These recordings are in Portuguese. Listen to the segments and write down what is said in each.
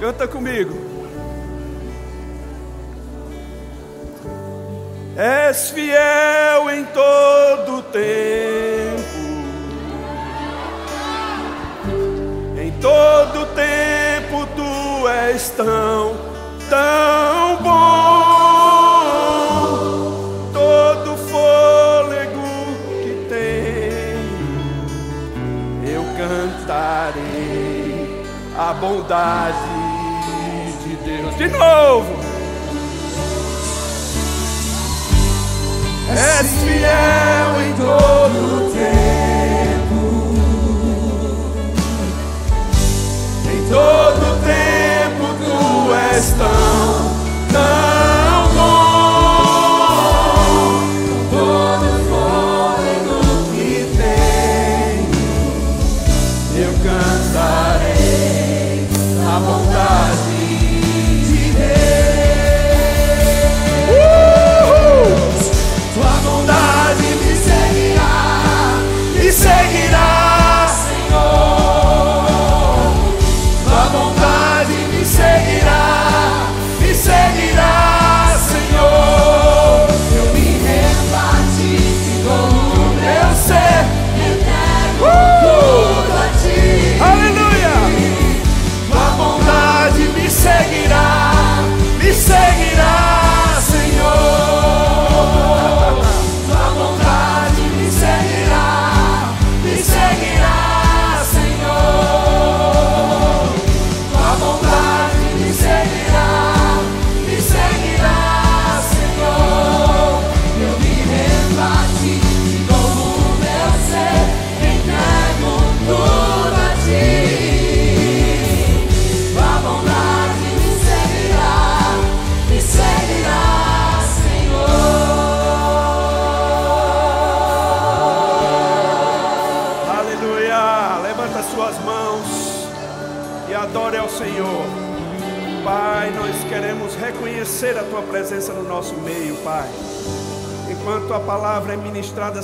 Canta comigo. És fiel em todo tempo. Em todo tempo tu és tão, tão bom. Todo fôlego que tenho, eu cantarei a bondade de novo. És fiel em todo tempo. Em todo tempo tu és tão, tão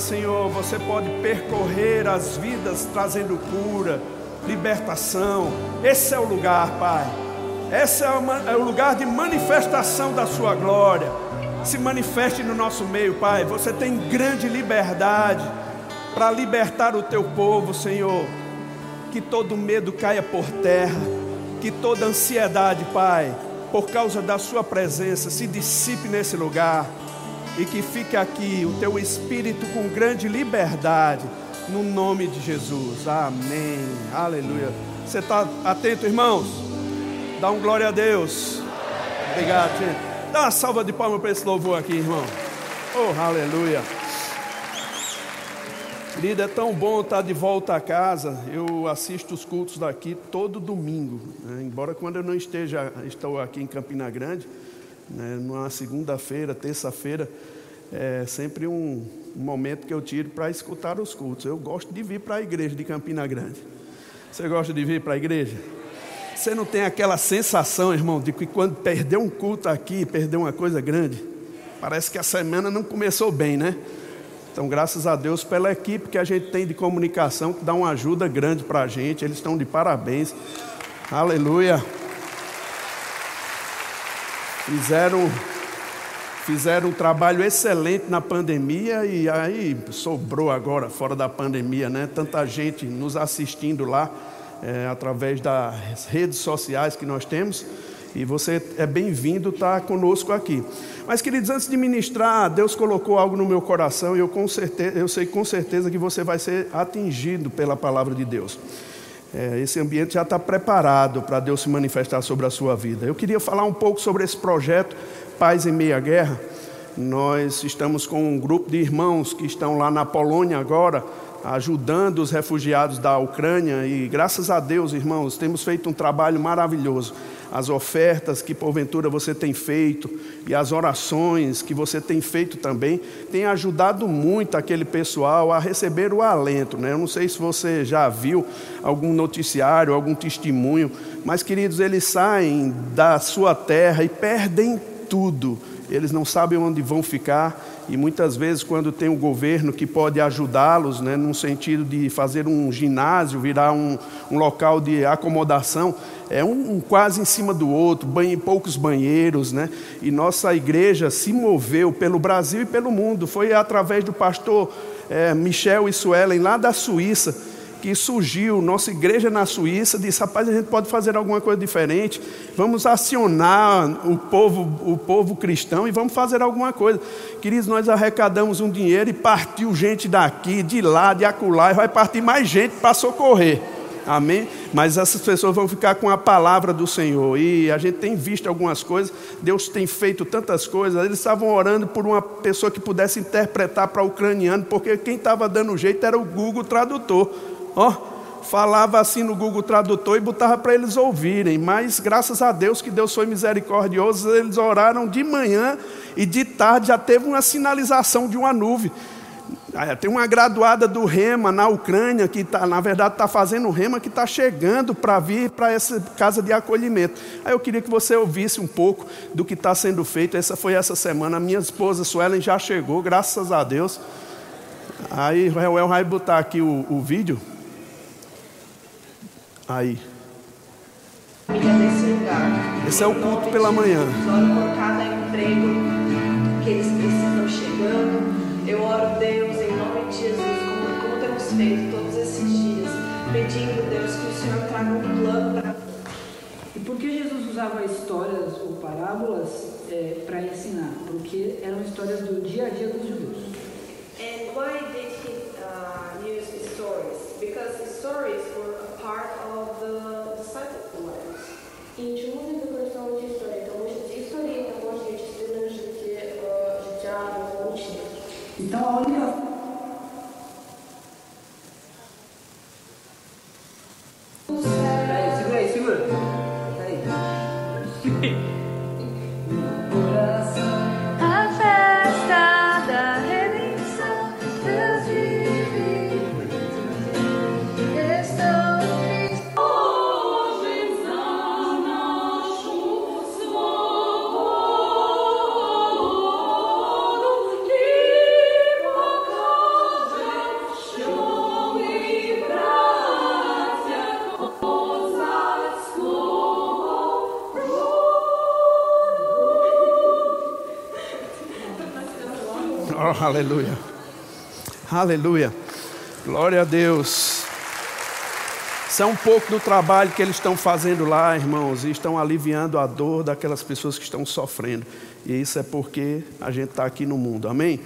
Senhor, você pode percorrer as vidas trazendo cura, libertação. Esse é o lugar, Pai. Esse é o, ma- é o lugar de manifestação da Sua glória. Se manifeste no nosso meio, Pai. Você tem grande liberdade para libertar o teu povo, Senhor. Que todo medo caia por terra. Que toda ansiedade, Pai, por causa da Sua presença, se dissipe nesse lugar e que fique aqui o teu espírito com grande liberdade, no nome de Jesus. Amém. Aleluia. Você está atento, irmãos? Dá um glória a Deus. Obrigado, gente. Dá uma salva de palmas para esse louvor aqui, irmão. Oh, aleluia. Querido, é tão bom estar de volta a casa. Eu assisto os cultos daqui todo domingo. né? Embora quando eu não esteja, estou aqui em Campina Grande, né, numa segunda-feira, terça-feira, é sempre um, momento que eu tiro para escutar os cultos. Eu gosto de vir para a igreja de Campina Grande. Você gosta de vir para a igreja? Você não tem aquela sensação, irmão, de que quando perdeu um culto aqui, perdeu uma coisa grande? Parece que a semana não começou bem, né? Então, graças a Deus pela equipe que a gente tem de comunicação, que dá uma ajuda grande para a gente. Eles estão de parabéns. Aleluia. Fizeram, fizeram um trabalho excelente na pandemia e aí sobrou agora, fora da pandemia, né? Tanta gente nos assistindo lá, é, através das redes sociais que nós temos. E você é bem-vindo estar conosco aqui. Mas, queridos, antes de ministrar, Deus colocou algo no meu coração e eu, com certeza, eu sei com certeza que você vai ser atingido pela palavra de Deus. É, esse ambiente já está preparado para Deus se manifestar sobre a sua vida. Eu queria falar um pouco sobre esse projeto Paz em Meia Guerra. Nós estamos com um grupo de irmãos que estão lá na Polônia agora, ajudando os refugiados da Ucrânia e graças a Deus, irmãos, temos feito um trabalho maravilhoso. As ofertas que porventura você tem feito e as orações que você tem feito também têm ajudado muito aquele pessoal a receber o alento. Né? Eu não sei se você já viu algum noticiário, algum testemunho, mas queridos, eles saem da sua terra e perdem tudo. Eles não sabem onde vão ficar e muitas vezes, quando tem um governo que pode ajudá-los, né, no sentido de fazer um ginásio, virar um, um local de acomodação, é um, um, quase em cima do outro, banho, poucos banheiros, né? E nossa igreja se moveu pelo Brasil e pelo mundo. Foi através do pastor é, Michel e Suelen, lá da Suíça, que surgiu, nossa igreja na Suíça, disse: rapaz, a gente pode fazer alguma coisa diferente, vamos acionar o povo, o povo cristão e vamos fazer alguma coisa. Queridos, nós arrecadamos um dinheiro e partiu gente daqui, de lá, de acolá, e vai partir mais gente para socorrer. Amém? Mas essas pessoas vão ficar com a palavra do Senhor. E a gente tem visto algumas coisas. Deus tem feito tantas coisas. Eles estavam orando por uma pessoa que pudesse interpretar para o ucraniano, porque quem estava dando jeito era o Google Tradutor ó, falava assim no Google Tradutor e botava para eles ouvirem, mas graças a Deus que Deus foi misericordioso, eles oraram de manhã e de tarde já teve uma sinalização de uma nuvem. Tem uma graduada do Rema na Ucrânia, que tá, na verdade está fazendo Rema, que está chegando para vir para essa casa de acolhimento. Aí eu queria que você ouvisse um pouco do que está sendo feito. Essa foi essa semana. A minha esposa Suelen já chegou, graças a Deus. Aí o Reuel vai botar aqui o, o vídeo. Aí. Esse é o culto pela manhã. Oro por cada emprego que eles precisam chegando. Eu oro, Deus, em nome de Jesus, como, como temos feito todos esses dias, pedindo, Deus, que o Senhor traga um plano para. E por que Jesus usava histórias ou parábolas é, para ensinar? Porque eram histórias do dia a dia dos judeus. And why did he uh, use stories? Because stories were part of the disciple lives. І чому він використовує ці історії? Тому що ці історії також є частиною життя, життя учнів. Aleluia. Glória a Deus. Isso é um pouco do trabalho que eles estão fazendo lá, irmãos, e estão aliviando a dor daquelas pessoas que estão sofrendo. E isso é porque a gente está aqui no mundo, amém?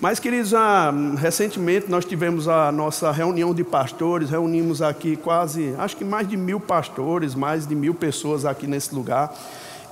Mas, queridos, ah, recentemente nós tivemos a nossa reunião de pastores, reunimos aqui quase, acho que mais de mil pastores, mais de mil pessoas aqui nesse lugar,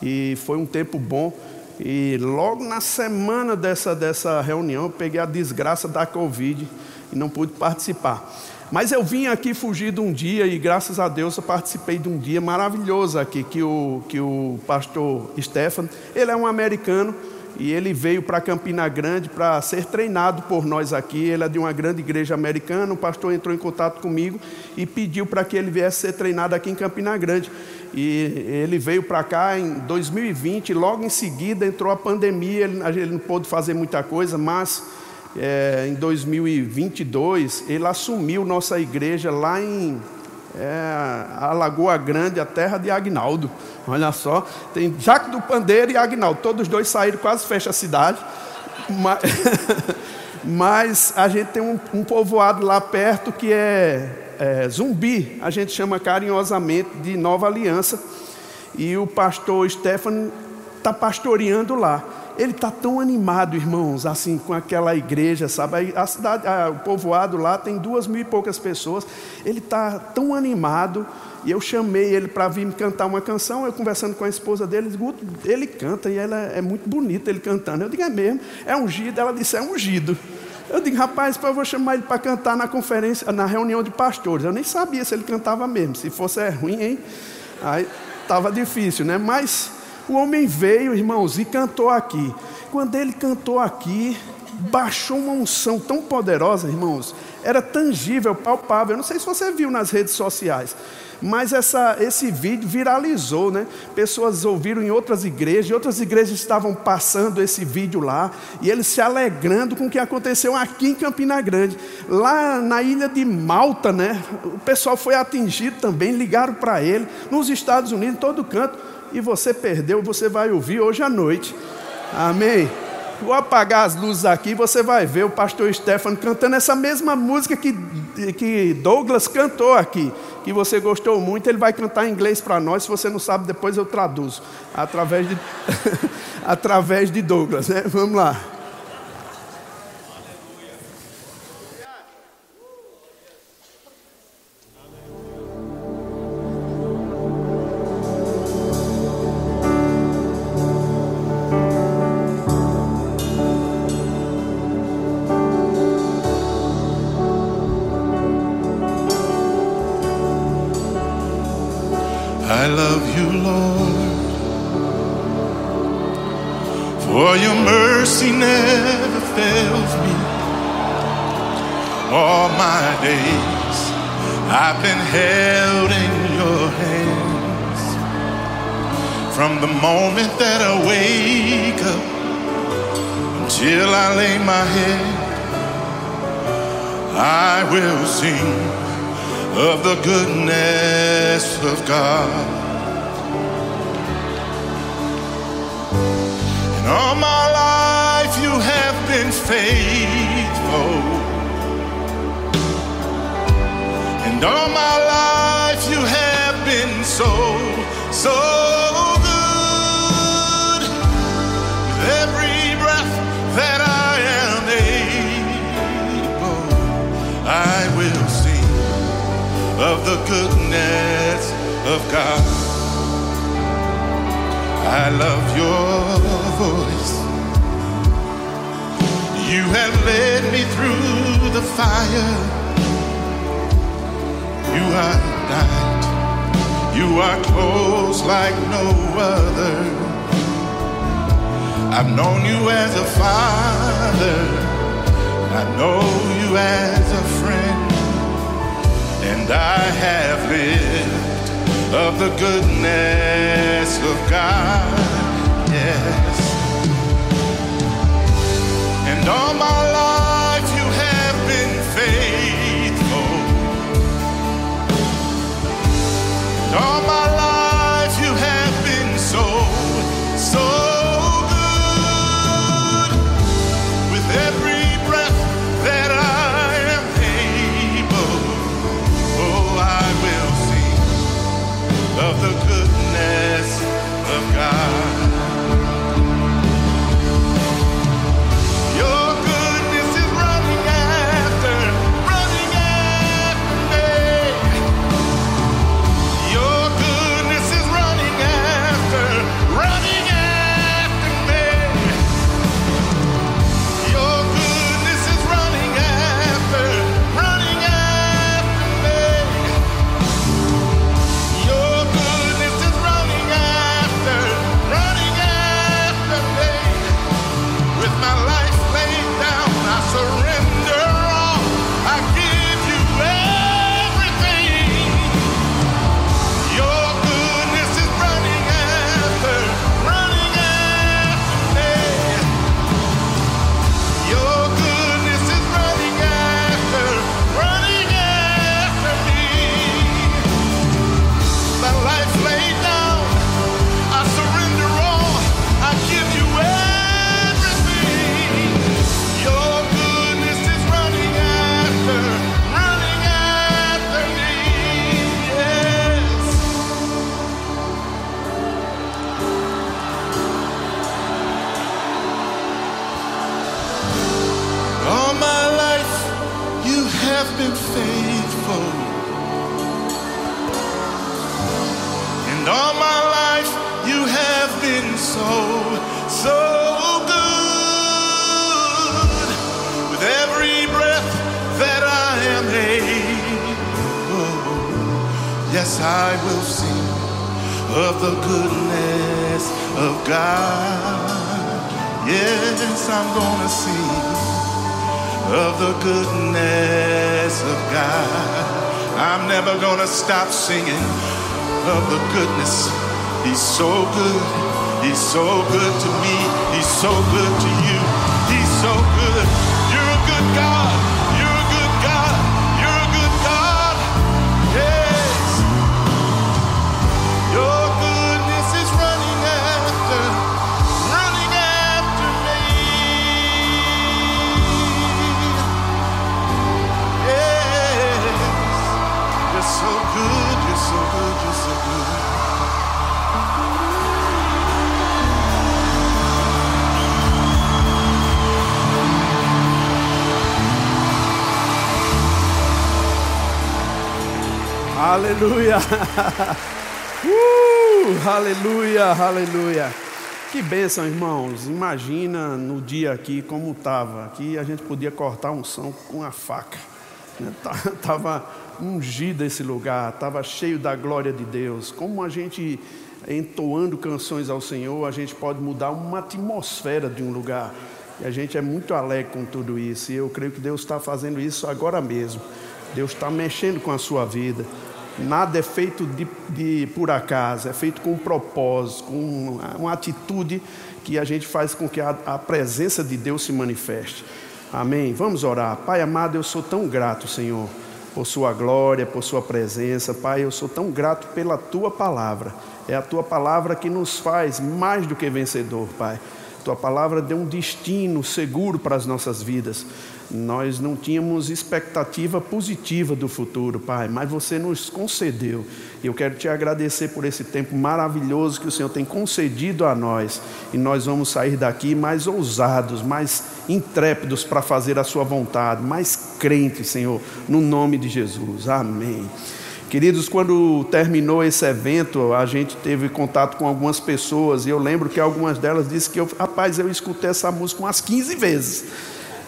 e foi um tempo bom. E logo na semana dessa, dessa reunião, eu peguei a desgraça da Covid e não pude participar. Mas eu vim aqui fugir de um dia e graças a Deus eu participei de um dia maravilhoso aqui, que o, que o pastor Stefan, ele é um americano e ele veio para Campina Grande para ser treinado por nós aqui. Ele é de uma grande igreja americana. O pastor entrou em contato comigo e pediu para que ele viesse ser treinado aqui em Campina Grande. E ele veio para cá em 2020. Logo em seguida entrou a pandemia. Ele, não pôde fazer muita coisa, mas é, em 2022 ele assumiu nossa igreja lá em é, Grande, a terra de Agnaldo. Olha só, tem Jaque do Pandeiro e Agnaldo, todos os dois saíram, quase fecha a cidade. Mas, mas a gente tem um, um, povoado lá perto que é, é Zumbi, a gente chama carinhosamente de Nova Aliança. E o pastor Stefano está pastoreando lá ele está tão animado, irmãos, assim, com aquela igreja, sabe? A cidade, a, o povoado lá tem duas mil e poucas pessoas. Ele está tão animado. E eu chamei ele para vir me cantar uma canção. Eu conversando com a esposa dele, ele canta e ela é muito bonita ele cantando. Eu digo, é mesmo, é ungido. Ela disse, é ungido. Eu digo, rapaz, eu vou chamar ele para cantar na conferência, na reunião de pastores. Eu nem sabia se ele cantava mesmo. Se fosse é ruim, hein? Aí estava difícil, né? Mas o homem veio, irmãos, e cantou aqui. Quando ele cantou aqui, baixou uma unção tão poderosa, irmãos. Era tangível, palpável. Eu não sei se você viu nas redes sociais, mas essa, esse vídeo viralizou, né? Pessoas ouviram em outras igrejas, e outras igrejas estavam passando esse vídeo lá, e eles se alegrando com o que aconteceu aqui em Campina Grande. Lá na ilha de Malta, né? O pessoal foi atingido também, ligaram para ele, nos Estados Unidos, em todo canto, e você perdeu, você vai ouvir hoje à noite. Amém. Vou apagar as luzes aqui, você vai ver o pastor Stefano cantando essa mesma música que, que Douglas cantou aqui, que você gostou muito. Ele vai cantar em inglês para nós. Se você não sabe, depois eu traduzo através de, através de Douglas. Né? Vamos lá. You have led me through the fire. You are night. You are close like no other. I've known you as a father. I know you as a friend and I have lived of the goodness of God. Yes. All my life you have been faithful. All my life so good. He's so good to me. He's so good to you. He's so good. You're a good God. Aleluia! Uh, aleluia, aleluia. Que bênção, irmãos. Imagina no dia aqui como estava. Aqui a gente podia cortar um som com a faca. Estava ungido esse lugar, estava cheio da glória de Deus. Como a gente, entoando canções ao Senhor, a gente pode mudar uma atmosfera de um lugar. E a gente é muito alegre com tudo isso. E eu creio que Deus está fazendo isso agora mesmo. Deus está mexendo com a sua vida. Nada é feito de, de, por acaso, é feito com um propósito, com uma, uma atitude que a gente faz com que a, a, presença de Deus se manifeste. Amém? Vamos orar. Pai amado, eu sou tão grato, Senhor, por Sua glória, por Sua presença. Pai, eu sou tão grato pela Tua palavra. É a Tua palavra que nos faz mais do que vencedor, Pai. Tua palavra deu um destino seguro para as nossas vidas. Nós não tínhamos expectativa positiva do futuro, Pai, mas você nos concedeu. E eu quero te agradecer por esse tempo maravilhoso que o Senhor tem concedido a nós. E nós vamos sair daqui mais ousados, mais intrépidos para fazer a Sua vontade, mais crentes, Senhor, no nome de Jesus. Amém. Queridos, quando terminou esse evento, a gente teve contato com algumas pessoas e eu lembro que algumas delas disseram que, eu, rapaz, eu escutei essa música umas 15 vezes.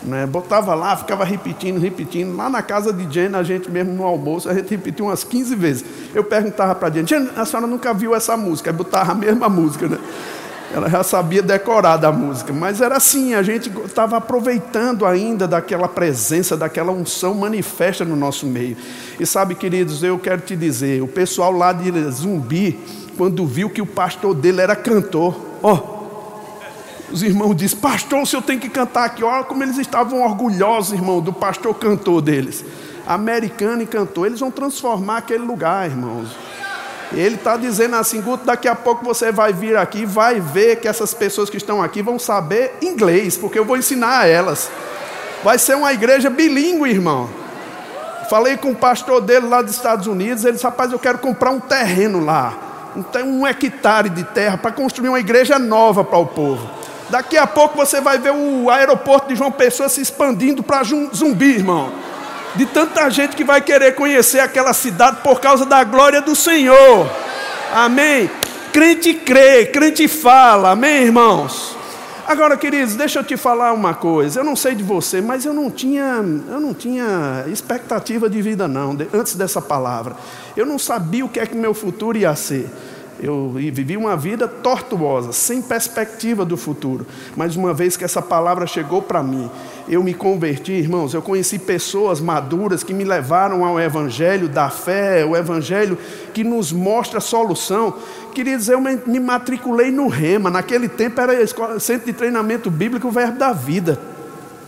Né? Botava lá, ficava repetindo, repetindo. Lá na casa de Jane, a gente mesmo no almoço, a gente repetiu umas 15 vezes. Eu perguntava para Jane, Jane, a senhora nunca viu essa música? Aí botava a mesma música, né? Ela já sabia decorar da música, mas era assim, a gente estava aproveitando ainda daquela presença, daquela unção manifesta no nosso meio. E sabe, queridos, eu quero te dizer, o pessoal lá de Zumbi, quando viu que o pastor dele era cantor, ó, oh, os irmãos dizem, pastor, o senhor tem que cantar aqui. Olha como eles estavam orgulhosos, irmão, do pastor cantor deles. Americano e cantor, eles vão transformar aquele lugar, irmãos. Ele está dizendo assim, Guto, daqui a pouco você vai vir aqui, vai ver que essas pessoas que estão aqui vão saber inglês, porque eu vou ensinar a elas. Vai ser uma igreja bilíngue, irmão. Falei com o pastor dele lá dos Estados Unidos, ele disse, rapaz, eu quero comprar um terreno lá, um hectare de terra para construir uma igreja nova para o povo. Daqui a pouco você vai ver o aeroporto de João Pessoa se expandindo para Zumbi, irmão. De tanta gente que vai querer conhecer aquela cidade por causa da glória do Senhor. Amém. Crente crê, crente fala. Amém, irmãos. Agora, queridos, deixa eu te falar uma coisa. Eu não sei de você, mas eu não tinha, eu não tinha expectativa de vida não, antes dessa palavra. Eu não sabia o que é que meu futuro ia ser. Eu vivi uma vida tortuosa, sem perspectiva do futuro. Mas uma vez que essa palavra chegou para mim, eu me converti, irmãos. Eu conheci pessoas maduras que me levaram ao Evangelho da fé, o Evangelho que nos mostra a solução. Queridos, eu me matriculei no Rema. Naquele tempo era centro de treinamento bíblico, o Verbo da Vida.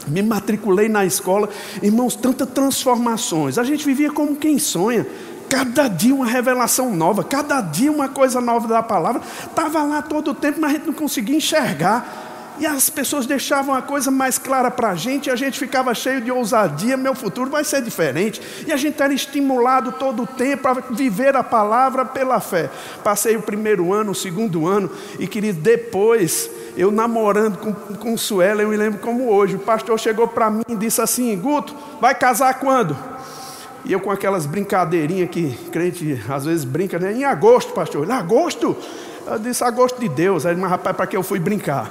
Me matriculei na escola, irmãos, tantas transformações. A gente vivia como quem sonha. Cada dia uma revelação nova, cada dia uma coisa nova da palavra. Estava lá todo o tempo, mas a gente não conseguia enxergar. E as pessoas deixavam a coisa mais clara para a gente, e a gente ficava cheio de ousadia, meu futuro vai ser diferente. E a gente era estimulado todo o tempo a viver a palavra pela fé. Passei o primeiro ano, o segundo ano, e querido, depois, eu namorando com, com Suela, eu me lembro como hoje, o pastor chegou para mim e disse assim: Guto, vai casar quando? E eu com aquelas brincadeirinhas que crente às vezes brinca, né? Em agosto, pastor. Em agosto? Eu disse, agosto de Deus. Aí, mas rapaz, para que eu fui brincar?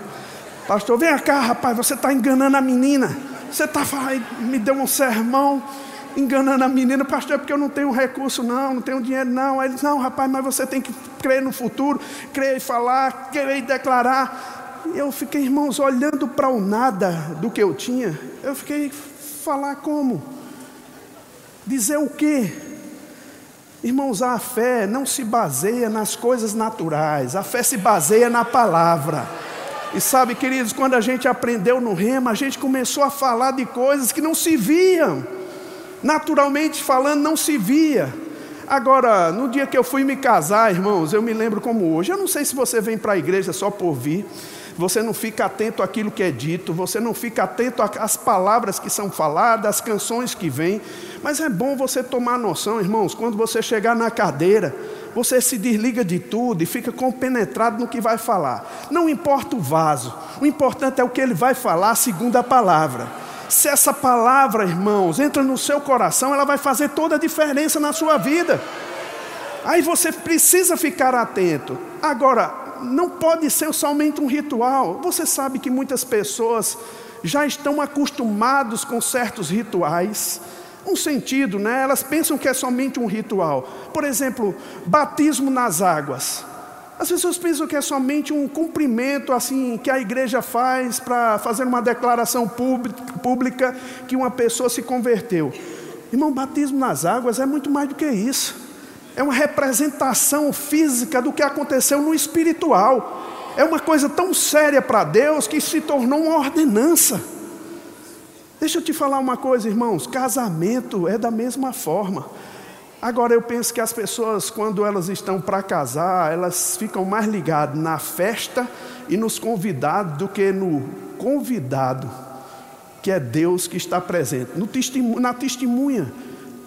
Pastor, vem cá, rapaz, você está enganando a menina. Você está me deu um sermão enganando a menina, pastor, é porque eu não tenho recurso, não, não tenho dinheiro, não. Aí ele disse, não, rapaz, mas você tem que crer no futuro, crer e falar, crer e declarar. E eu fiquei, irmãos, olhando para o nada do que eu tinha, eu fiquei falar como? Dizer o quê? Irmãos, a fé não se baseia nas coisas naturais, a fé se baseia na palavra. E sabe, queridos, quando a gente aprendeu no rema, a gente começou a falar de coisas que não se viam. Naturalmente falando, não se via. Agora, no dia que eu fui me casar, irmãos, eu me lembro como hoje. Eu não sei se você vem para a igreja só por vir, você não fica atento àquilo que é dito, você não fica atento às palavras que são faladas, às canções que vêm. Mas é bom você tomar noção, irmãos, quando você chegar na cadeira, você se desliga de tudo e fica compenetrado no que vai falar. Não importa o vaso, o importante é o que ele vai falar segundo a palavra. Se essa palavra, irmãos, entra no seu coração, ela vai fazer toda a diferença na sua vida. Aí você precisa ficar atento. Agora, não pode ser somente um ritual. Você sabe que muitas pessoas já estão acostumados com certos rituais um sentido, né? Elas pensam que é somente um ritual. Por exemplo, batismo nas águas. As pessoas pensam que é somente um cumprimento assim que a igreja faz para fazer uma declaração pública que uma pessoa se converteu. Irmão, batismo nas águas é muito mais do que isso. É uma representação física do que aconteceu no espiritual. É uma coisa tão séria para Deus que se tornou uma ordenança. Deixa eu te falar uma coisa, irmãos: casamento é da mesma forma. Agora eu penso que as pessoas, quando elas estão para casar, elas ficam mais ligadas na festa e nos convidados do que no convidado, que é Deus que está presente. No na testemunha,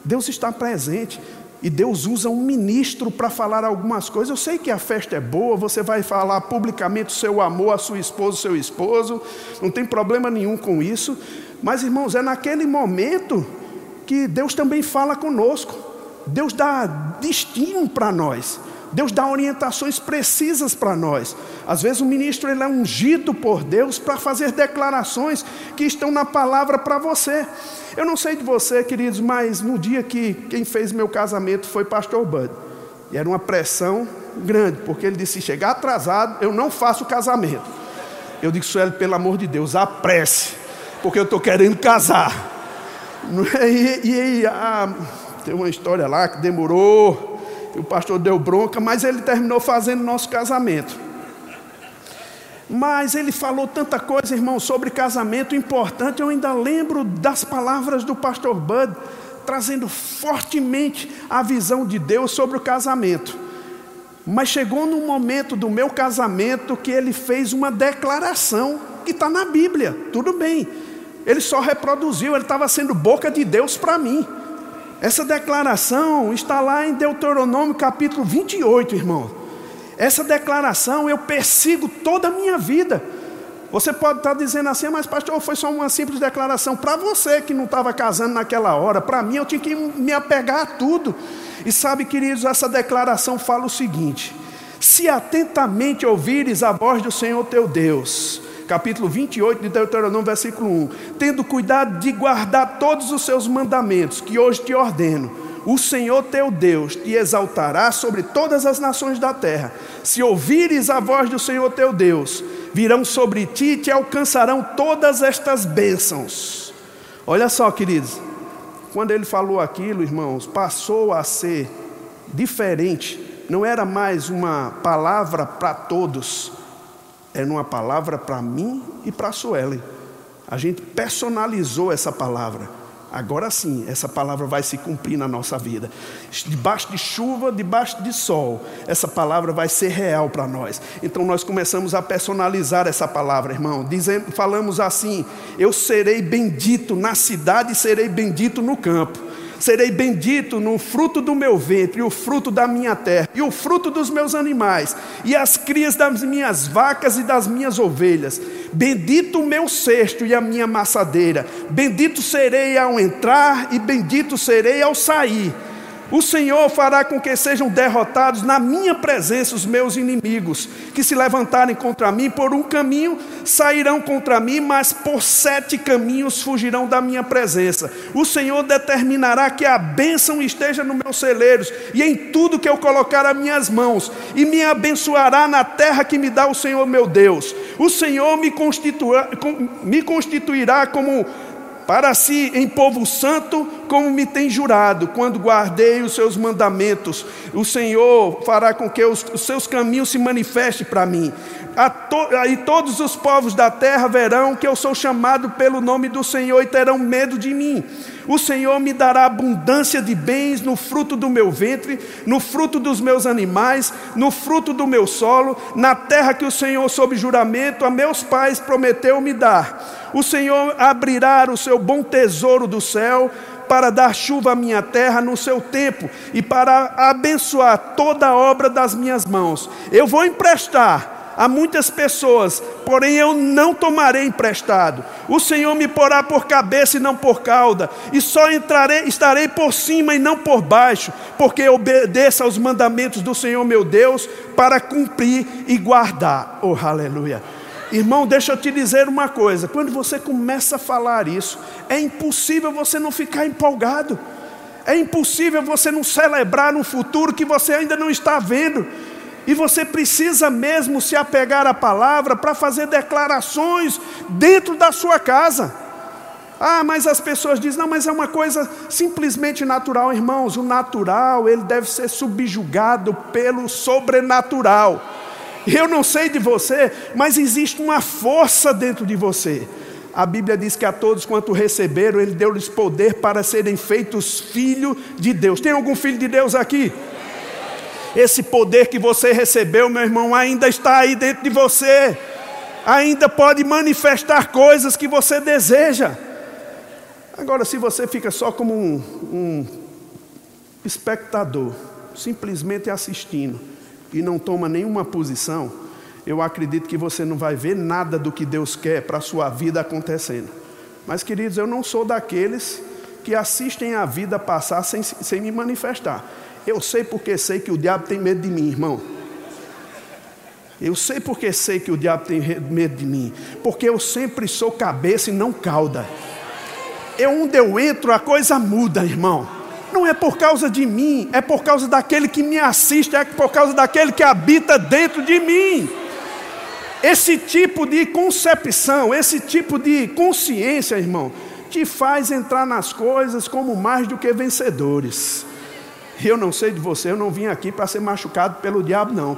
Deus está presente. E Deus usa um ministro para falar algumas coisas. Eu sei que a festa é boa, você vai falar publicamente o seu amor à sua esposa, seu esposo, não tem problema nenhum com isso. Mas, irmãos, é naquele momento que Deus também fala conosco. Deus dá destino para nós. Deus dá orientações precisas para nós. Às vezes o ministro ele é ungido por Deus para fazer declarações que estão na palavra para você. Eu não sei de você, queridos, mas no dia que quem fez meu casamento foi pastor Bud. E era uma pressão grande, porque ele disse: se chegar atrasado, eu não faço casamento. Eu disse, Sueli, pelo amor de Deus, apresse porque eu estou querendo casar. E, e a, tem uma história lá que demorou, o pastor deu bronca, mas ele terminou fazendo nosso casamento. Mas ele falou tanta coisa, irmão, sobre casamento importante. Eu ainda lembro das palavras do pastor Bud, trazendo fortemente a visão de Deus sobre o casamento. Mas chegou num momento do meu casamento que ele fez uma declaração que está na Bíblia, tudo bem. Ele só reproduziu, ele estava sendo boca de Deus para mim. Essa declaração está lá em Deuteronômio capítulo 28, irmão. Essa declaração eu persigo toda a minha vida. Você pode estar dizendo assim, mas pastor, foi só uma simples declaração. Para você que não estava casando naquela hora, para mim eu tinha que me apegar a tudo. E sabe, queridos, essa declaração fala o seguinte: se atentamente ouvires a voz do Senhor teu Deus, capítulo 28 de Deuteronômio, versículo 1: Tendo cuidado de guardar todos os seus mandamentos, que hoje te ordeno, o Senhor teu Deus te exaltará sobre todas as nações da terra. Se ouvires a voz do Senhor teu Deus, virão sobre ti e te alcançarão todas estas bênçãos. Olha só, queridos, quando ele falou aquilo, irmãos, passou a ser diferente, não era mais uma palavra para todos, é numa palavra para mim e para a Suelen. A gente personalizou essa palavra. Agora sim, essa palavra vai se cumprir na nossa vida. Debaixo de chuva, debaixo de sol, essa palavra vai ser real para nós. Então nós começamos a personalizar essa palavra, irmão. Dizendo, falamos assim: Eu serei bendito na cidade e serei bendito no campo serei bendito no fruto do meu ventre, o fruto da minha terra, e o fruto dos meus animais, e as crias das minhas vacas e das minhas ovelhas. Bendito o meu cesto e a minha maçadeira. Bendito serei ao entrar, e bendito serei ao sair. O Senhor fará com que sejam derrotados na minha presença os meus inimigos, que se levantarem contra mim por um caminho, sairão contra mim, mas por sete caminhos fugirão da minha presença. O Senhor determinará que a bênção esteja nos meus celeiros e em tudo que eu colocar as minhas mãos, e me abençoará na terra que me dá o Senhor meu Deus. O Senhor me, me constituirá como para si em povo santo, como me tem jurado, quando guardei os seus mandamentos. O Senhor fará com que os, os seus caminhos se manifestem para mim. To, aí todos os povos da terra verão que eu sou chamado pelo nome do Senhor e terão medo de mim. O Senhor me dará abundância de bens no fruto do meu ventre, no fruto dos meus animais, no fruto do meu solo, na terra que o Senhor, sob juramento, a meus pais prometeu me dar. O Senhor abrirá o seu bom tesouro do céu para dar chuva à minha terra no seu tempo e para abençoar toda a obra das minhas mãos. Eu vou emprestar a muitas pessoas, porém eu não tomarei emprestado. O Senhor me porá por cabeça e não por cauda, e só entrarei, estarei por cima e não por baixo, porque obedeço aos mandamentos do Senhor meu Deus para cumprir e guardar. Oh, aleluia. Irmão, deixa eu te dizer uma coisa: quando você começa a falar isso, é impossível você não ficar empolgado, é impossível você não celebrar um futuro que você ainda não está vendo. E você precisa mesmo se apegar à palavra para fazer declarações dentro da sua casa. Ah, mas as pessoas dizem, não, mas é uma coisa simplesmente natural, irmãos. O natural, ele deve ser subjugado pelo sobrenatural. Eu não sei de você, mas existe uma força dentro de você. A Bíblia diz que a todos quanto receberam, Ele deu-lhes poder para serem feitos filhos de Deus. Tem algum filho de Deus aqui? Esse poder que você recebeu, meu irmão, ainda está aí dentro de você. Ainda pode manifestar coisas que você deseja. Agora, se você fica só como um, um espectador, simplesmente assistindo, e não toma nenhuma posição, eu acredito que você não vai ver nada do que Deus quer para a sua vida acontecendo. Mas, queridos, eu não sou daqueles que assistem a vida passar sem, sem me manifestar. Eu sei porque sei que o diabo tem medo de mim, irmão. Eu sei porque sei que o diabo tem medo de mim. Porque eu sempre sou cabeça e não cauda. Eu, onde eu entro, a coisa muda, irmão. Não é por causa de mim, é por causa daquele que me assiste, é por causa daquele que habita dentro de mim. Esse tipo de concepção, esse tipo de consciência, irmão, te faz entrar nas coisas como mais do que vencedores. Eu não sei de você, eu não vim aqui para ser machucado pelo diabo, não.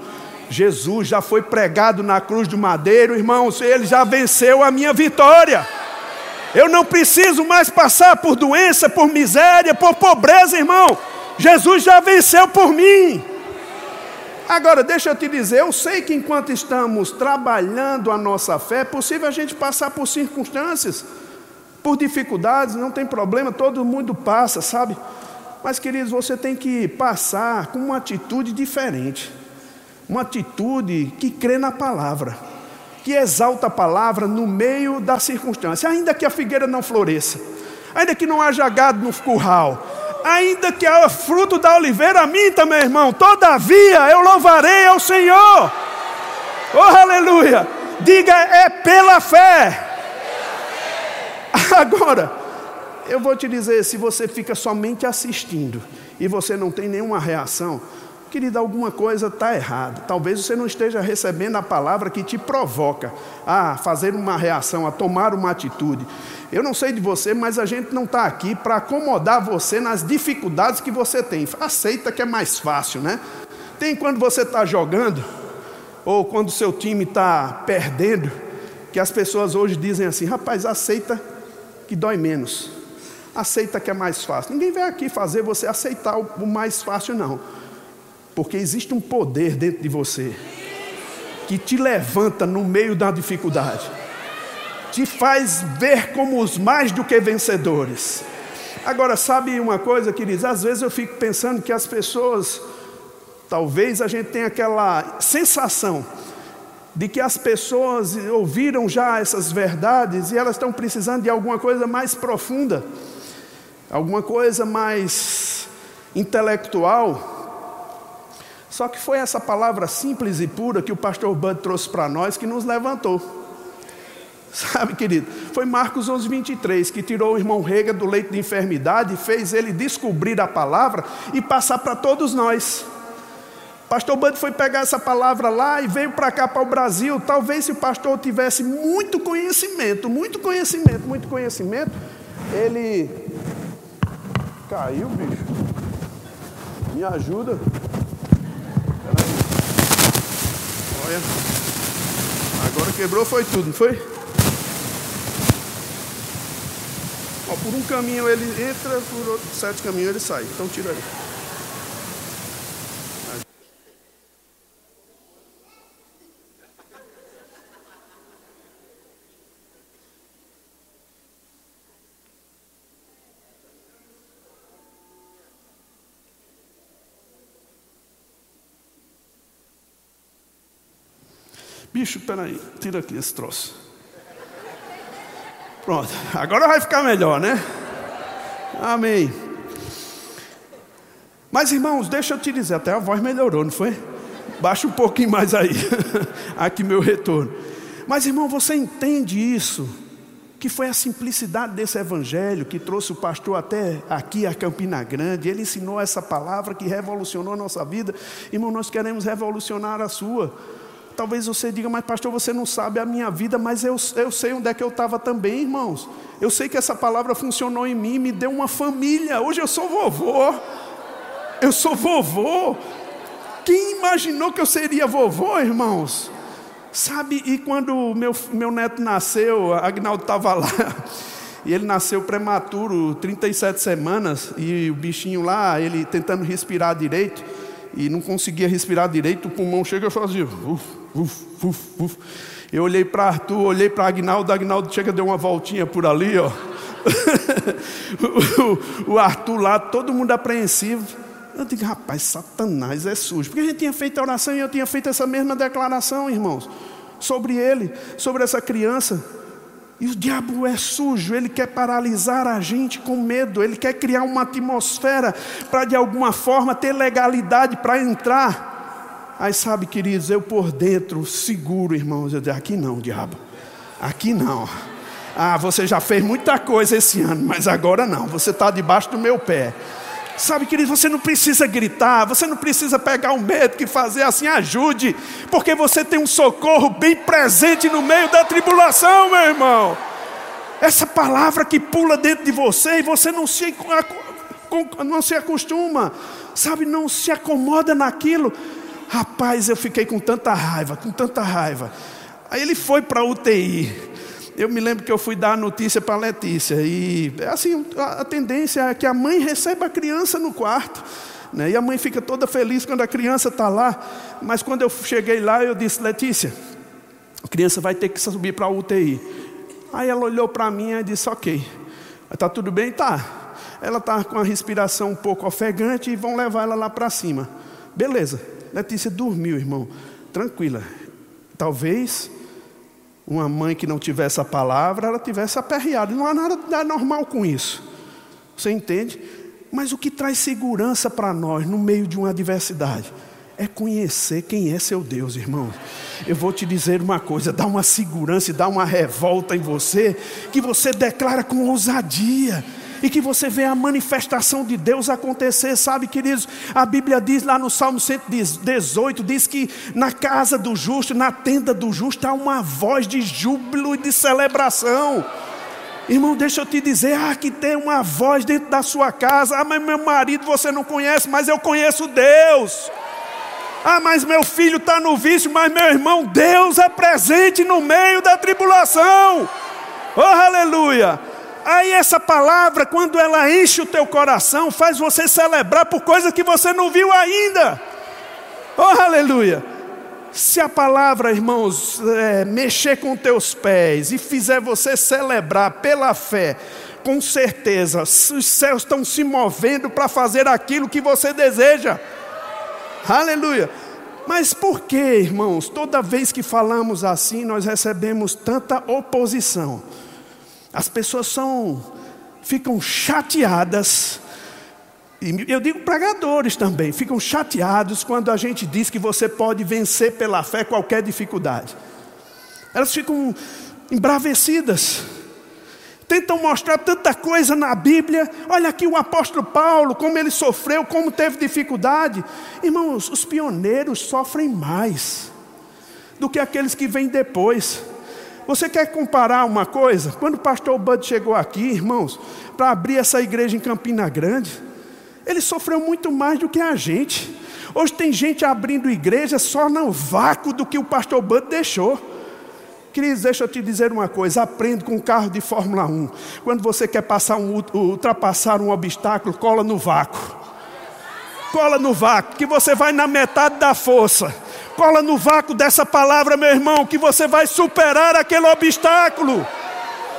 Jesus já foi pregado na cruz do madeiro, irmãos, ele já venceu a minha vitória. Eu não preciso mais passar por doença, por miséria, por pobreza, irmão. Jesus já venceu por mim. Agora, deixa eu te dizer, eu sei que enquanto estamos trabalhando a nossa fé, é possível a gente passar por circunstâncias, por dificuldades, não tem problema, todo mundo passa, sabe? Mas, queridos, você tem que passar com uma atitude diferente. Uma atitude que crê na palavra, que exalta a palavra no meio da circunstância, ainda que a figueira não floresça, ainda que não haja gado no curral, ainda que o fruto da oliveira minta, meu irmão, todavia eu louvarei ao Senhor. Oh, aleluia! Diga, é pela fé. Agora, eu vou te dizer, se você fica somente assistindo e você não tem nenhuma reação, querida, alguma coisa está errada. Talvez você não esteja recebendo a palavra que te provoca a fazer uma reação, a tomar uma atitude. Eu não sei de você, mas a gente não está aqui para acomodar você nas dificuldades que você tem. Aceita que é mais fácil, né? Tem quando você está jogando, ou quando seu time está perdendo, que as pessoas hoje dizem assim: rapaz, aceita que dói menos aceita que é mais fácil. Ninguém vem aqui fazer você aceitar o mais fácil, não. Porque existe um poder dentro de você que te levanta no meio da dificuldade, te faz ver como os mais do que vencedores. Agora, sabe uma coisa, queridos? Às vezes eu fico pensando que as pessoas, talvez a gente tenha aquela sensação de que as pessoas ouviram já essas verdades e elas estão precisando de alguma coisa mais profunda alguma coisa mais intelectual. Só que foi essa palavra simples e pura que o pastor Bud trouxe para nós que nos levantou. Sabe, querido? Foi Marcos 11, 23 que tirou o irmão Rega do leito de enfermidade e fez ele descobrir a palavra e passar para todos nós. Pastor Bud foi pegar essa palavra lá e veio para cá, para o Brasil. Talvez se o pastor tivesse muito conhecimento, muito conhecimento, muito conhecimento, ele caiu, bicho. Me ajuda. Olha. Agora quebrou foi tudo, não foi? Ó, por um caminho ele entra, por outro, sete caminhos ele sai. Então tira aí. Bicho, peraí, tira aqui esse troço. Pronto, agora vai ficar melhor, né? Amém. Mas irmãos, deixa eu te dizer, até a voz melhorou, não foi? Baixa um pouquinho mais aí, aqui meu retorno. Mas irmão, você entende isso? Que foi a simplicidade desse evangelho que trouxe o pastor até aqui a Campina Grande. Ele ensinou essa palavra que revolucionou a nossa vida. Irmão, nós queremos revolucionar a sua. Talvez você diga, mas pastor, você não sabe a minha vida, mas eu, eu sei onde é que eu estava também, irmãos. Eu sei que essa palavra funcionou em mim, me deu uma família. Hoje eu sou vovô. Eu sou vovô. Quem imaginou que eu seria vovô, irmãos? Sabe, e quando meu, meu neto nasceu, Agnaldo estava lá, e ele nasceu prematuro, 37 semanas, e o bichinho lá, ele tentando respirar direito, e não conseguia respirar direito, o pulmão chega e fazia, uf, uf, uf, uf. Eu olhei para Arthur, olhei para Agnaldo, Agnaldo chega, deu uma voltinha por ali, ó. o, o Arthur lá, todo mundo apreensivo. Eu digo, rapaz, Satanás é sujo. Porque a gente tinha feito a oração e eu tinha feito essa mesma declaração, irmãos, sobre ele, sobre essa criança. E o diabo é sujo, ele quer paralisar a gente com medo, ele quer criar uma atmosfera para de alguma forma ter legalidade para entrar. Aí sabe, queridos, eu por dentro, seguro, irmãos, eu digo, aqui não, diabo, aqui não. Ah, você já fez muita coisa esse ano, mas agora não, você está debaixo do meu pé. Sabe, querido, você não precisa gritar, você não precisa pegar um médico e fazer assim, ajude, porque você tem um socorro bem presente no meio da tribulação, meu irmão. Essa palavra que pula dentro de você e você não se, não se acostuma, sabe, não se acomoda naquilo. Rapaz, eu fiquei com tanta raiva, com tanta raiva. Aí ele foi para a UTI eu me lembro que eu fui dar a notícia para a Letícia. E assim, a, a tendência é que a mãe receba a criança no quarto. Né? E a mãe fica toda feliz quando a criança está lá. Mas quando eu cheguei lá, eu disse, Letícia, a criança vai ter que subir para a UTI. Aí ela olhou para mim e disse, ok. Está tudo bem? Tá. Ela está com a respiração um pouco ofegante e vão levar ela lá para cima. Beleza. Letícia dormiu, irmão. Tranquila. Talvez uma mãe que não tivesse a palavra, ela tivesse aperreado. Não há nada normal com isso. Você entende? Mas o que traz segurança para nós no meio de uma adversidade é conhecer quem é seu Deus, irmão. Eu vou te dizer uma coisa: dá uma segurança e dá uma revolta em você, que você declara com ousadia e que você vê a manifestação de Deus acontecer, sabe, queridos? A Bíblia diz lá no Salmo 118: diz que na casa do justo, na tenda do justo, há uma voz de júbilo e de celebração. Irmão, deixa eu te dizer, ah, que tem uma voz dentro da sua casa. Ah, mas meu marido você não conhece, mas eu conheço Deus. Ah, mas meu filho está no vício, mas meu irmão, Deus é presente no meio da tribulação. Oh, aleluia! Aí essa palavra, quando ela enche o teu coração, faz você celebrar por coisas que você não viu ainda. Oh, aleluia! Se a palavra, irmãos, é, mexer com teus pés e fizer você celebrar pela fé, com certeza os céus estão se movendo para fazer aquilo que você deseja. Aleluia! Mas por que, irmãos, toda vez que falamos assim, nós recebemos tanta oposição? As pessoas são, ficam chateadas, e eu digo pregadores também, ficam chateados quando a gente diz que você pode vencer pela fé qualquer dificuldade. Elas ficam embravecidas, tentam mostrar tanta coisa na Bíblia. Olha aqui o apóstolo Paulo, como ele sofreu, como teve dificuldade. Irmãos, os pioneiros sofrem mais do que aqueles que vêm depois. Você quer comparar uma coisa? Quando o pastor Bud chegou aqui, irmãos, para abrir essa igreja em Campina Grande, ele sofreu muito mais do que a gente. Hoje tem gente abrindo igreja só no vácuo do que o pastor Bud deixou. Queridos, deixa eu te dizer uma coisa: aprende com um carro de Fórmula 1. Quando você quer passar um, ultrapassar um obstáculo, cola no vácuo. Cola no vácuo, que você vai na metade da força. Cola no vácuo dessa palavra, meu irmão, que você vai superar aquele obstáculo.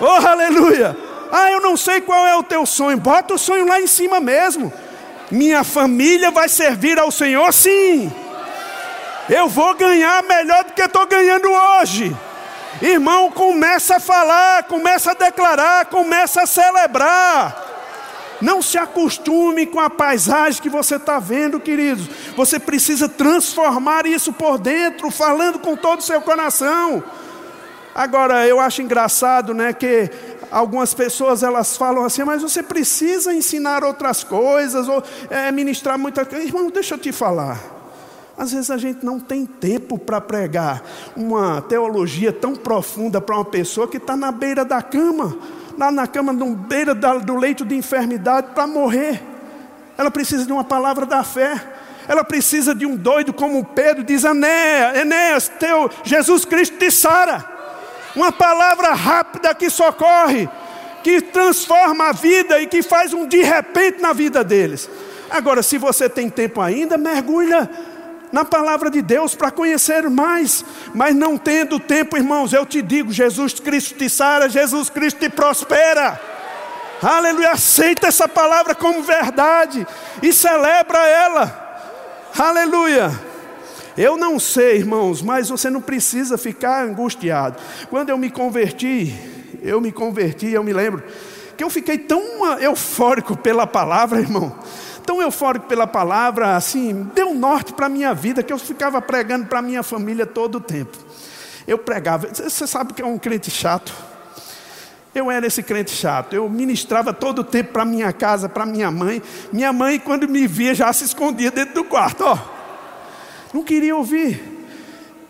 Oh, aleluia! Ah, eu não sei qual é o teu sonho. Bota o sonho lá em cima mesmo. Minha família vai servir ao Senhor, sim. Eu vou ganhar melhor do que estou ganhando hoje. Irmão, começa a falar, começa a declarar, começa a celebrar. Não se acostume com a paisagem que você está vendo, queridos. Você precisa transformar isso por dentro, falando com todo o seu coração. Agora, eu acho engraçado, né, que algumas pessoas elas falam assim, mas você precisa ensinar outras coisas, ou é, ministrar muita coisa. Irmão, deixa eu te falar. Às vezes a gente não tem tempo para pregar uma teologia tão profunda para uma pessoa que está na beira da cama, lá na cama, na beira do leito de enfermidade para morrer. Ela precisa de uma palavra da fé. Ela precisa de um doido como Pedro, diz Enéas, Enéas, teu Jesus Cristo te sara uma palavra rápida que socorre, que transforma a vida e que faz um de repente na vida deles. Agora, se você tem tempo ainda, mergulha na palavra de Deus para conhecer mais, mas não tendo tempo, irmãos, eu te digo: Jesus Cristo te sara, Jesus Cristo te prospera. Aleluia, aceita essa palavra como verdade e celebra ela. Aleluia. Eu não sei, irmãos, mas você não precisa ficar angustiado. Quando eu me converti, eu me converti, eu me lembro que eu fiquei tão eufórico pela palavra, irmão. Tão eufórico pela palavra, assim, deu norte para a minha vida, que eu ficava pregando para a minha família todo o tempo. Eu pregava, você sabe que é um crente chato. Eu era esse crente chato. Eu ministrava todo o tempo para minha casa, para minha mãe. Minha mãe, quando me via, já se escondia dentro do quarto, ó. Não queria ouvir.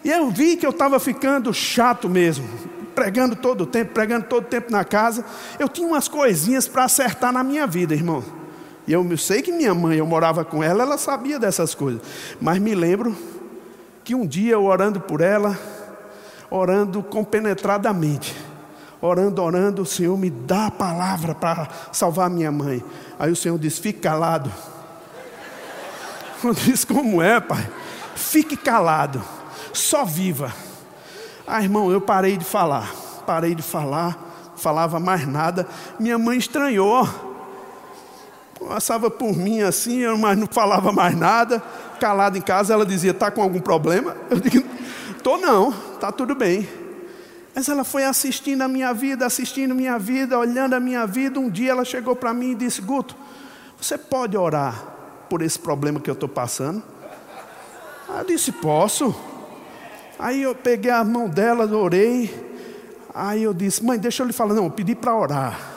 E eu vi que eu estava ficando chato mesmo, pregando todo o tempo, pregando todo o tempo na casa. Eu tinha umas coisinhas para acertar na minha vida, irmão. E eu sei que minha mãe, eu morava com ela, ela sabia dessas coisas. Mas me lembro que um dia eu orando por ela, orando compenetradamente, orando, orando, o Senhor me dá a palavra para salvar minha mãe. Aí o Senhor disse: fique calado. Eu disse: como é, pai? Fique calado, só viva. Ah, irmão, eu parei de falar, parei de falar, falava mais nada. Minha mãe estranhou. Passava por mim assim, mas não falava mais nada. Calado em casa, ela dizia: Está com algum problema? Eu digo: Tô não, tá tudo bem. Mas ela foi assistindo a minha vida, assistindo a minha vida, olhando a minha vida. Um dia ela chegou para mim e disse: Guto, você pode orar por esse problema que eu estou passando? Eu disse: Posso. Aí eu peguei a mão dela, orei. Aí eu disse: Mãe, deixa eu lhe falar. Não, eu pedi para orar.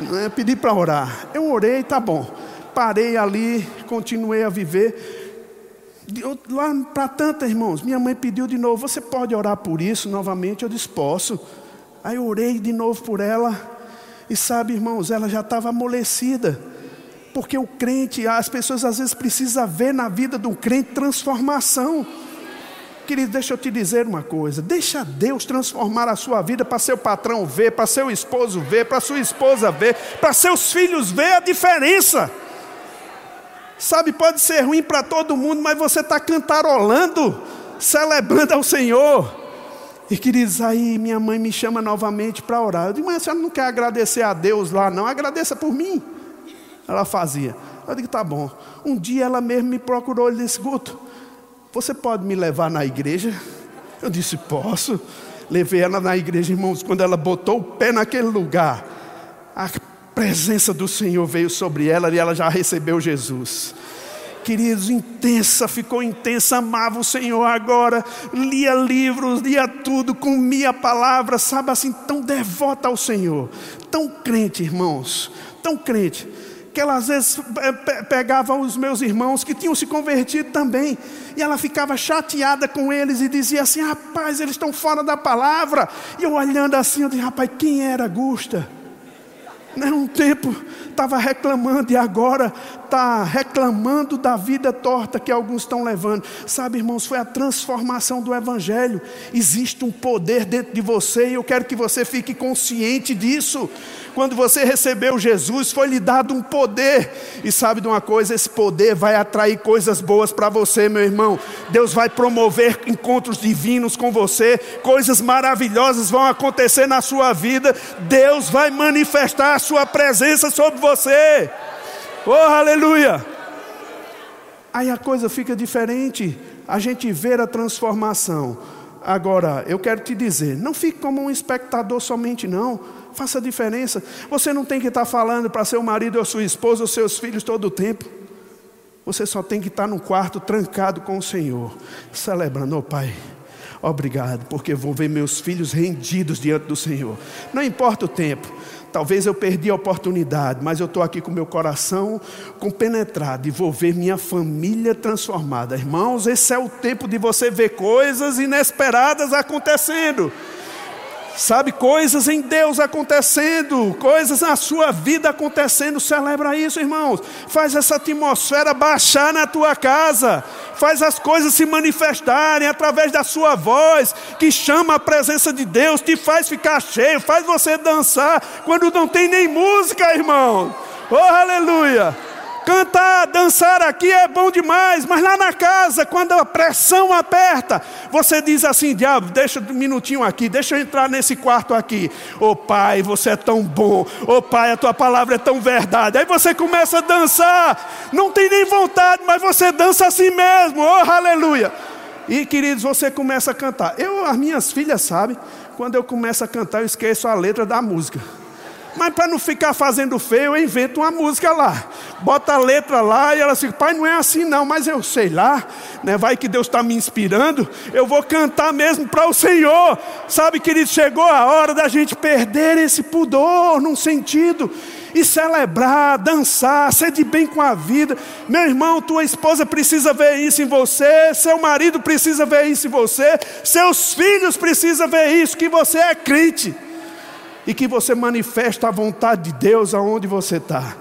Não é pedir para orar. Eu orei, tá bom. Parei ali, continuei a viver. Eu, lá para tanto, irmãos, minha mãe pediu de novo: Você pode orar por isso novamente? Eu disse: Posso. Aí eu orei de novo por ela. E sabe, irmãos, ela já estava amolecida. Porque o crente, as pessoas às vezes precisam ver na vida do crente transformação. Querido, deixa eu te dizer uma coisa: deixa Deus transformar a sua vida para seu patrão ver, para seu esposo ver, para sua esposa ver, para seus filhos ver a diferença. Sabe, pode ser ruim para todo mundo, mas você está cantarolando, celebrando ao Senhor. E queridos, aí minha mãe me chama novamente para orar. Eu digo, mas a senhora não quer agradecer a Deus lá, não? Agradeça por mim ela fazia. Eu digo, tá bom. Um dia ela mesmo me procurou e disse, Guto, você pode me levar na igreja? Eu disse, posso. Levei ela na igreja, irmãos, quando ela botou o pé naquele lugar, a presença do Senhor veio sobre ela e ela já recebeu Jesus. Queridos, intensa, ficou intensa, amava o Senhor agora, lia livros, lia tudo, comia a palavra, sabe assim, tão devota ao Senhor, tão crente, irmãos, tão crente que ela às vezes pe- pe- pegava os meus irmãos que tinham se convertido também, e ela ficava chateada com eles e dizia assim: rapaz, eles estão fora da palavra. E eu olhando assim, eu disse: rapaz, quem era Gusta? Né, Um tempo estava reclamando e agora está reclamando da vida torta que alguns estão levando. Sabe, irmãos, foi a transformação do Evangelho. Existe um poder dentro de você e eu quero que você fique consciente disso. Quando você recebeu Jesus, foi lhe dado um poder. E sabe de uma coisa? Esse poder vai atrair coisas boas para você, meu irmão. Deus vai promover encontros divinos com você, coisas maravilhosas vão acontecer na sua vida. Deus vai manifestar a sua presença sobre você. Oh, aleluia! Aí a coisa fica diferente. A gente vê a transformação. Agora, eu quero te dizer, não fique como um espectador somente, não. Faça a diferença. Você não tem que estar falando para seu marido ou sua esposa ou seus filhos todo o tempo. Você só tem que estar no quarto trancado com o Senhor, celebrando, oh Pai. Obrigado, porque vou ver meus filhos rendidos diante do Senhor. Não importa o tempo, talvez eu perdi a oportunidade, mas eu estou aqui com meu coração compenetrado e vou ver minha família transformada. Irmãos, esse é o tempo de você ver coisas inesperadas acontecendo. Sabe, coisas em Deus acontecendo, coisas na sua vida acontecendo, celebra isso, irmãos. Faz essa atmosfera baixar na tua casa, faz as coisas se manifestarem através da sua voz, que chama a presença de Deus, te faz ficar cheio, faz você dançar quando não tem nem música, irmão. Oh, aleluia! Cantar, dançar aqui é bom demais, mas lá na casa, quando a pressão aperta, você diz assim: diabo, deixa um minutinho aqui, deixa eu entrar nesse quarto aqui. Ô oh, pai, você é tão bom. Ô oh, pai, a tua palavra é tão verdade. Aí você começa a dançar, não tem nem vontade, mas você dança assim mesmo. Oh, aleluia. E queridos, você começa a cantar. Eu, as minhas filhas sabem, quando eu começo a cantar, eu esqueço a letra da música. Mas para não ficar fazendo feio, eu invento uma música lá. Bota a letra lá e ela assim, pai, não é assim não, mas eu sei lá, né? Vai que Deus está me inspirando, eu vou cantar mesmo para o Senhor. Sabe, querido, chegou a hora da gente perder esse pudor num sentido e celebrar, dançar, ser de bem com a vida. Meu irmão, tua esposa precisa ver isso em você, seu marido precisa ver isso em você, seus filhos precisam ver isso, que você é crente e que você manifesta a vontade de Deus aonde você está.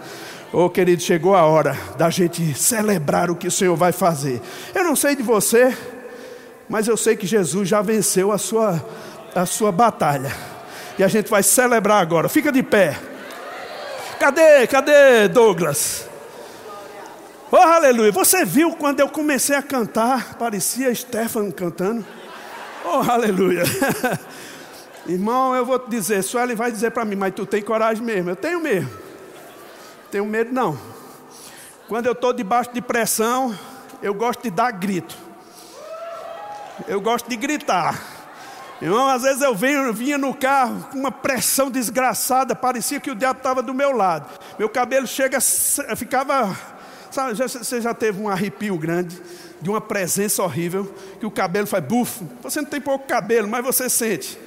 Oh, querido, chegou a hora da gente celebrar o que o Senhor vai fazer. Eu não sei de você, mas eu sei que Jesus já venceu a sua, a sua batalha. E a gente vai celebrar agora. Fica de pé. Cadê, cadê Douglas? Oh, aleluia. Você viu quando eu comecei a cantar? Parecia Stefan cantando. Oh, aleluia. Irmão, eu vou te dizer, Sueli vai dizer para mim, mas tu tem coragem mesmo. Eu tenho mesmo. Tenho medo não. Quando eu estou debaixo de pressão, eu gosto de dar grito. Eu gosto de gritar. Irmão, às vezes eu venho, vinha no carro com uma pressão desgraçada, parecia que o diabo estava do meu lado. Meu cabelo chega, ficava. Sabe, você já teve um arrepio grande, de uma presença horrível, que o cabelo faz bufo. Você não tem pouco cabelo, mas você sente.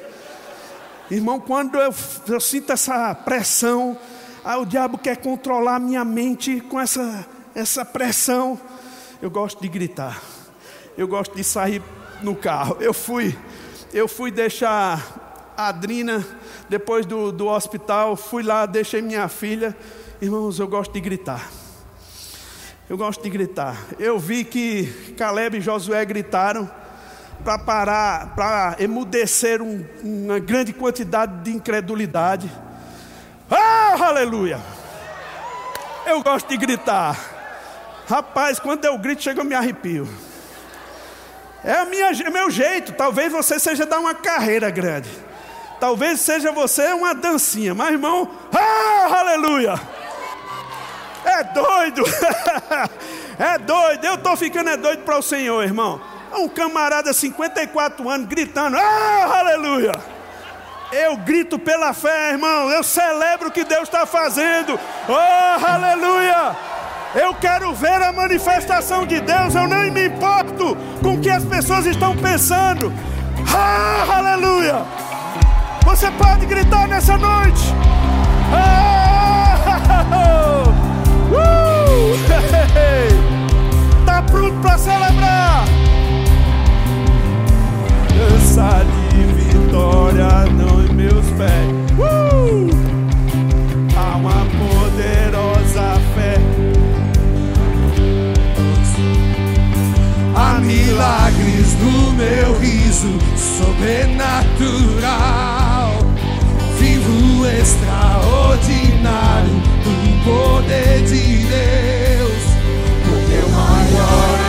Irmão, quando eu, eu sinto essa pressão, ah, o diabo quer controlar minha mente com essa, essa pressão. Eu gosto de gritar, eu gosto de sair no carro. Eu fui, eu fui deixar a Adrina depois do, do hospital, fui lá, deixei minha filha. Irmãos, eu gosto de gritar. Eu gosto de gritar. Eu vi que Caleb e Josué gritaram para parar, para emudecer um, uma grande quantidade de incredulidade. Ah, aleluia! Eu gosto de gritar. Rapaz, quando eu grito, chega eu me arrepio. É minha, é meu jeito. Talvez você seja dar uma carreira grande. Talvez seja você uma dancinha. Mas, irmão, ah, aleluia! É doido! é doido! Eu estou ficando é doido para o Senhor, irmão. Um camarada, 54 anos, gritando: Ah, aleluia! Eu grito pela fé, irmão. Eu celebro o que Deus está fazendo. Oh, aleluia! Eu quero ver a manifestação de Deus. Eu nem me importo com o que as pessoas estão pensando. Ah, aleluia! Você pode gritar nessa noite. Ah, oh. Uh, hey, hey. Tá pronto para celebrar de vitória não em meus pés. Uh! Há uma poderosa fé. Há milagres no meu riso sobrenatural. Vivo extraordinário do poder de Deus. Porque o maior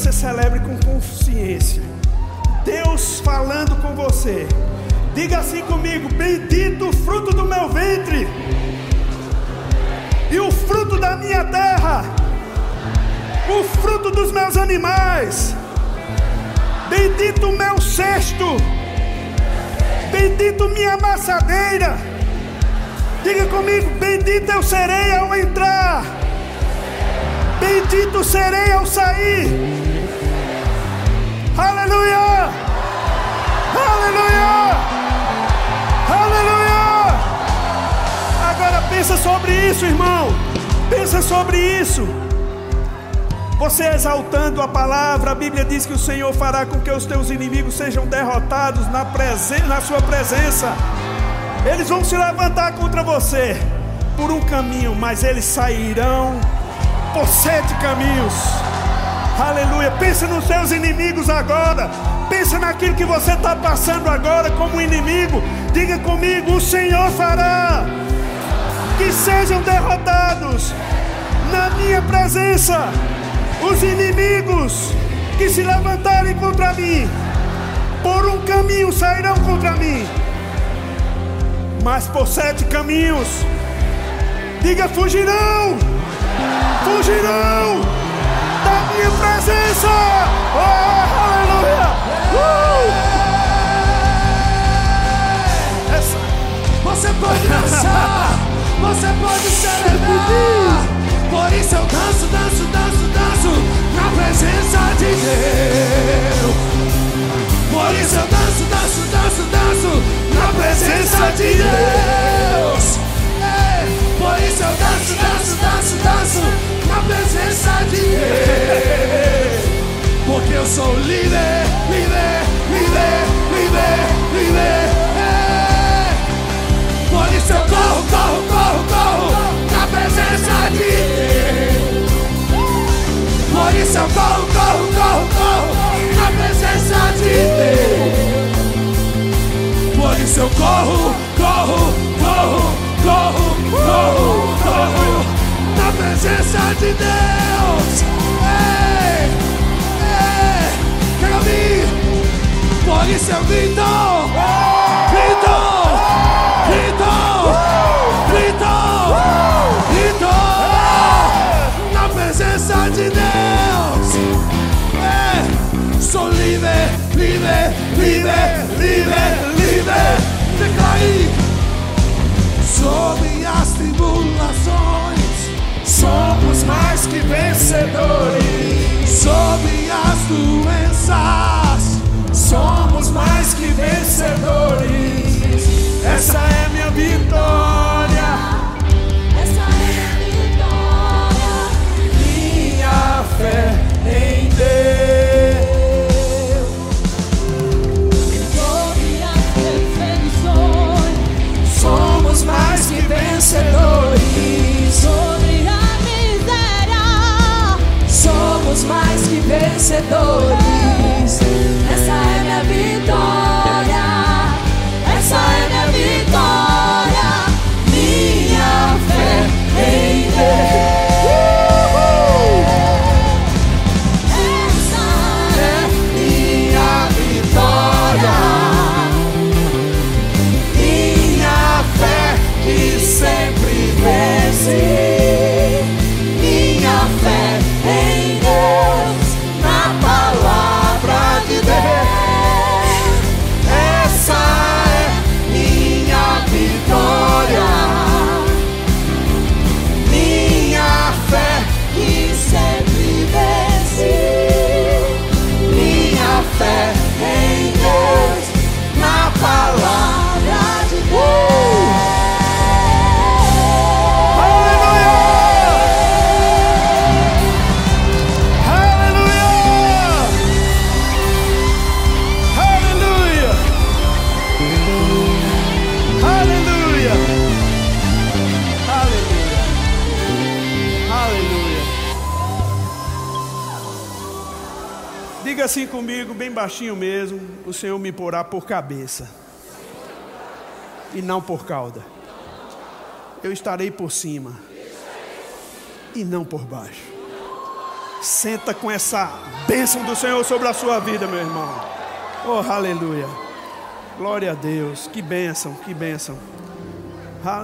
você celebre com consciência. Deus falando com você. Diga assim comigo: Bendito o fruto do meu ventre e o fruto da minha terra, o fruto dos meus animais. Bendito o meu cesto, bendito minha amassadeira. Diga comigo: Bendito eu serei ao entrar, bendito serei ao sair. Aleluia! Aleluia! Aleluia! Agora pensa sobre isso, irmão. Pensa sobre isso. Você exaltando a palavra, a Bíblia diz que o Senhor fará com que os teus inimigos sejam derrotados na, presen na sua presença. Eles vão se levantar contra você por um caminho, mas eles sairão por sete caminhos. Aleluia. Pensa nos seus inimigos agora. Pensa naquilo que você está passando agora como inimigo. Diga comigo: o Senhor fará que sejam derrotados na minha presença os inimigos que se levantarem contra mim. Por um caminho sairão contra mim, mas por sete caminhos, diga: fugirão, fugirão minha presença. Oh, aleluia! Uh! Essa Você pode dançar, você pode celebrar. Por isso eu danço, danço, danço, danço na presença de Deus. Por isso eu corro, corro, corro, corro, corro, corro na presença de Deus. Ei, ei, quero ouvir. Por isso eu grito, grito, grito, grito, grito na presença de Deus. É, sou livre, livre, livre, livre, livre. Declare sobre as tribulações. somos mais que vencedores. sobre as doenças. Somos mais que vencedores. Essa é minha vitória. Vencedores. Sobre a miséria. Somos mais que vencedores. Baixinho mesmo: o Senhor me porá por cabeça e não por cauda. Eu estarei por cima e não por baixo. Senta com essa bênção do Senhor sobre a sua vida, meu irmão. Oh, aleluia. Glória a Deus. Que bênção, que bênção.